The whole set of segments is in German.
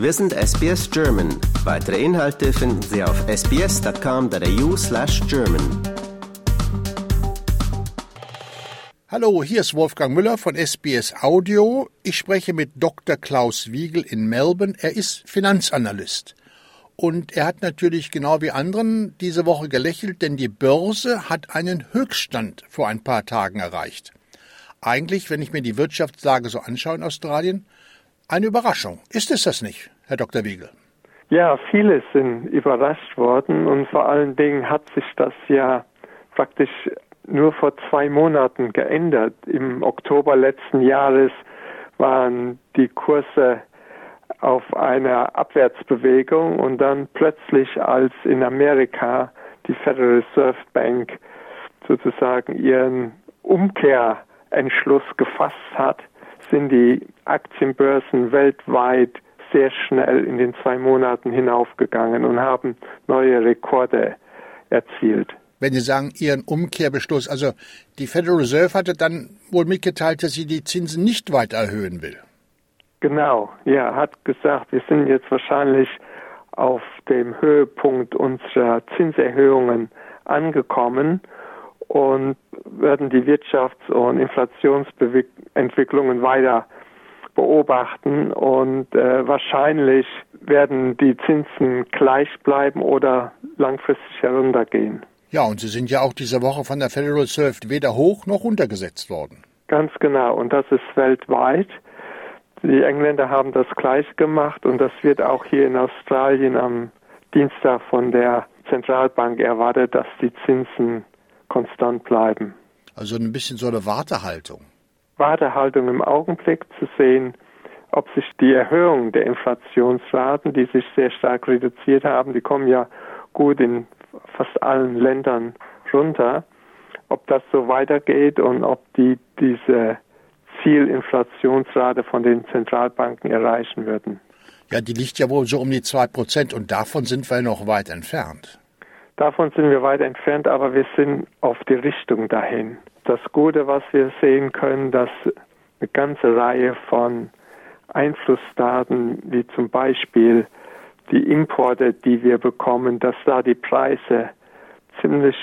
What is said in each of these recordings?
Wir sind SBS German. Weitere Inhalte finden Sie auf sbs.com.au slash German. Hallo, hier ist Wolfgang Müller von SBS Audio. Ich spreche mit Dr. Klaus Wiegel in Melbourne. Er ist Finanzanalyst. Und er hat natürlich genau wie anderen diese Woche gelächelt, denn die Börse hat einen Höchststand vor ein paar Tagen erreicht. Eigentlich, wenn ich mir die Wirtschaftslage so anschaue in Australien, eine Überraschung. Ist es das nicht, Herr Dr. Wiegel? Ja, viele sind überrascht worden und vor allen Dingen hat sich das ja praktisch nur vor zwei Monaten geändert. Im Oktober letzten Jahres waren die Kurse auf einer Abwärtsbewegung und dann plötzlich, als in Amerika die Federal Reserve Bank sozusagen ihren Umkehrentschluss gefasst hat, sind die Aktienbörsen weltweit sehr schnell in den zwei Monaten hinaufgegangen und haben neue Rekorde erzielt. Wenn Sie sagen, Ihren Umkehrbeschluss, also die Federal Reserve hatte dann wohl mitgeteilt, dass sie die Zinsen nicht weiter erhöhen will. Genau, ja, hat gesagt, wir sind jetzt wahrscheinlich auf dem Höhepunkt unserer Zinserhöhungen angekommen und werden die Wirtschafts- und Inflationsentwicklungen weiter beobachten und äh, wahrscheinlich werden die Zinsen gleich bleiben oder langfristig heruntergehen. Ja, und sie sind ja auch diese Woche von der Federal Reserve weder hoch noch runtergesetzt worden. Ganz genau, und das ist weltweit. Die Engländer haben das gleich gemacht und das wird auch hier in Australien am Dienstag von der Zentralbank erwartet, dass die Zinsen konstant bleiben. Also ein bisschen so eine Wartehaltung. Wartehaltung im Augenblick zu sehen, ob sich die Erhöhung der Inflationsraten, die sich sehr stark reduziert haben, die kommen ja gut in fast allen Ländern runter, ob das so weitergeht und ob die diese Zielinflationsrate von den Zentralbanken erreichen würden. Ja, die liegt ja wohl so um die zwei Prozent und davon sind wir noch weit entfernt. Davon sind wir weit entfernt, aber wir sind auf die Richtung dahin. Das Gute, was wir sehen können, dass eine ganze Reihe von Einflussdaten, wie zum Beispiel die Importe, die wir bekommen, dass da die Preise ziemlich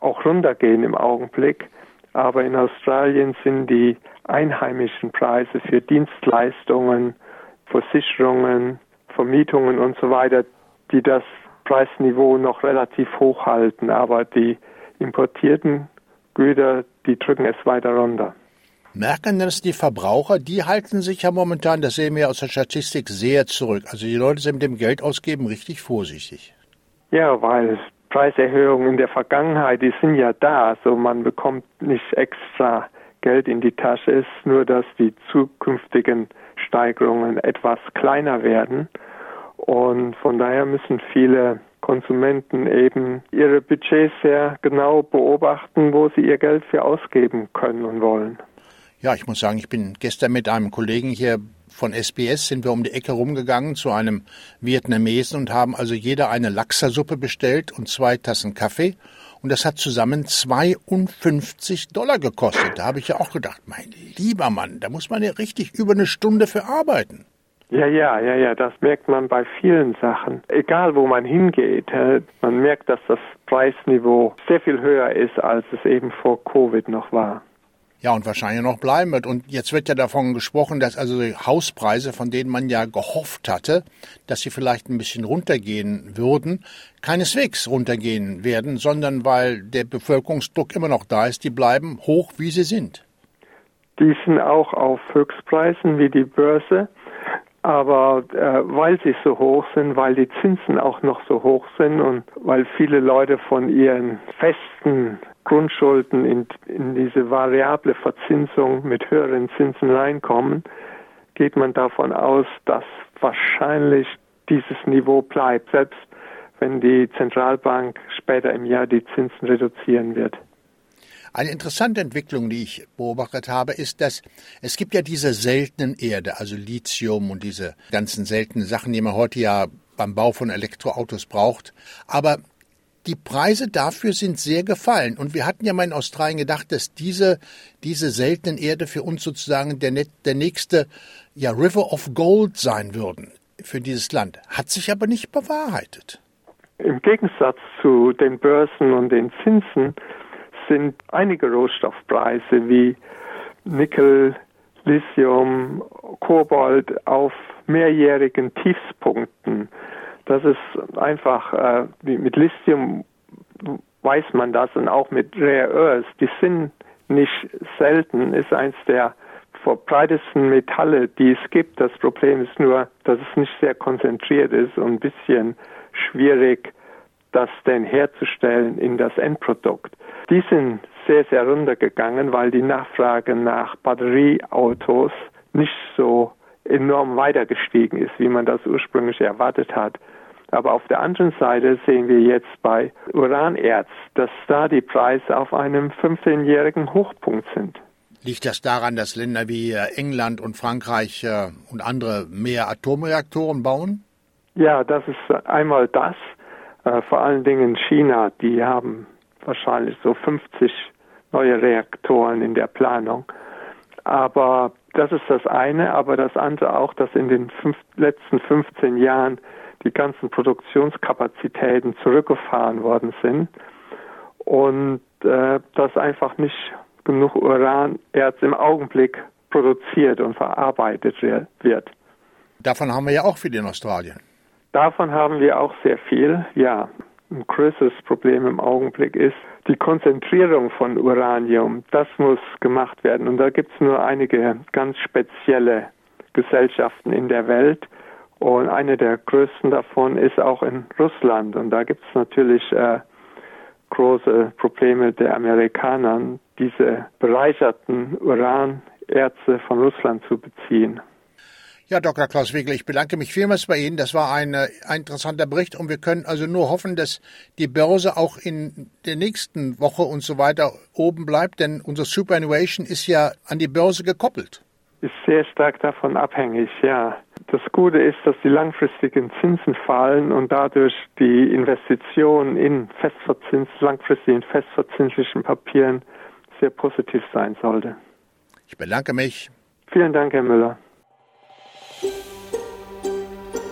auch runtergehen im Augenblick. Aber in Australien sind die einheimischen Preise für Dienstleistungen, Versicherungen, Vermietungen und so weiter, die das Preisniveau noch relativ hoch halten, aber die importierten Güter, die drücken es weiter runter. Merken das die Verbraucher? Die halten sich ja momentan, das sehen wir aus der Statistik, sehr zurück. Also die Leute sind mit dem Geld ausgeben richtig vorsichtig. Ja, weil Preiserhöhungen in der Vergangenheit, die sind ja da. Also man bekommt nicht extra Geld in die Tasche, es ist nur, dass die zukünftigen Steigerungen etwas kleiner werden. Und von daher müssen viele Konsumenten eben ihre Budgets sehr genau beobachten, wo sie ihr Geld für ausgeben können und wollen. Ja, ich muss sagen, ich bin gestern mit einem Kollegen hier von SBS sind wir um die Ecke rumgegangen zu einem Vietnamesen und haben also jeder eine Lachsersuppe bestellt und zwei Tassen Kaffee. Und das hat zusammen 52 Dollar gekostet. Da habe ich ja auch gedacht, mein lieber Mann, da muss man ja richtig über eine Stunde für arbeiten. Ja, ja, ja, ja, das merkt man bei vielen Sachen. Egal, wo man hingeht, man merkt, dass das Preisniveau sehr viel höher ist, als es eben vor Covid noch war. Ja, und wahrscheinlich noch bleiben wird. Und jetzt wird ja davon gesprochen, dass also die Hauspreise, von denen man ja gehofft hatte, dass sie vielleicht ein bisschen runtergehen würden, keineswegs runtergehen werden, sondern weil der Bevölkerungsdruck immer noch da ist, die bleiben hoch, wie sie sind. Die sind auch auf Höchstpreisen wie die Börse. Aber äh, weil sie so hoch sind, weil die Zinsen auch noch so hoch sind und weil viele Leute von ihren festen Grundschulden in, in diese variable Verzinsung mit höheren Zinsen reinkommen, geht man davon aus, dass wahrscheinlich dieses Niveau bleibt, selbst wenn die Zentralbank später im Jahr die Zinsen reduzieren wird. Eine interessante Entwicklung, die ich beobachtet habe, ist, dass es gibt ja diese seltenen Erde, also Lithium und diese ganzen seltenen Sachen, die man heute ja beim Bau von Elektroautos braucht. Aber die Preise dafür sind sehr gefallen. Und wir hatten ja mal in Australien gedacht, dass diese, diese seltenen Erde für uns sozusagen der, der nächste ja, River of Gold sein würden. für dieses Land. Hat sich aber nicht bewahrheitet. Im Gegensatz zu den Börsen und den Zinsen sind einige Rohstoffpreise wie Nickel, Lithium, Kobalt auf mehrjährigen Tiefspunkten. Das ist einfach, äh, mit Lithium weiß man das und auch mit Rare Earths, die sind nicht selten, ist eins der verbreitesten Metalle, die es gibt. Das Problem ist nur, dass es nicht sehr konzentriert ist und ein bisschen schwierig, das denn herzustellen in das Endprodukt. Die sind sehr, sehr runtergegangen, weil die Nachfrage nach Batterieautos nicht so enorm weitergestiegen ist, wie man das ursprünglich erwartet hat. Aber auf der anderen Seite sehen wir jetzt bei Uranerz, dass da die Preise auf einem 15-jährigen Hochpunkt sind. Liegt das daran, dass Länder wie äh, England und Frankreich äh, und andere mehr Atomreaktoren bauen? Ja, das ist einmal das. Äh, vor allen Dingen China, die haben wahrscheinlich so 50 neue Reaktoren in der Planung. Aber das ist das eine, aber das andere auch, dass in den fünf, letzten 15 Jahren die ganzen Produktionskapazitäten zurückgefahren worden sind und äh, dass einfach nicht genug Uranerz im Augenblick produziert und verarbeitet wird. Davon haben wir ja auch viel in Australien. Davon haben wir auch sehr viel, ja. Ein größeres Problem im Augenblick ist die Konzentrierung von Uranium. Das muss gemacht werden. Und da gibt es nur einige ganz spezielle Gesellschaften in der Welt. Und eine der größten davon ist auch in Russland. Und da gibt es natürlich äh, große Probleme der Amerikaner, diese bereicherten Uranerze von Russland zu beziehen. Ja, Dr. Klaus Wegel, ich bedanke mich vielmals bei Ihnen. Das war ein, ein interessanter Bericht und wir können also nur hoffen, dass die Börse auch in der nächsten Woche und so weiter oben bleibt, denn unser Superannuation ist ja an die Börse gekoppelt. Ist sehr stark davon abhängig, ja. Das Gute ist, dass die langfristigen Zinsen fallen und dadurch die Investition in Festverzins, langfristig in festverzinslichen Papieren sehr positiv sein sollte. Ich bedanke mich. Vielen Dank, Herr Müller.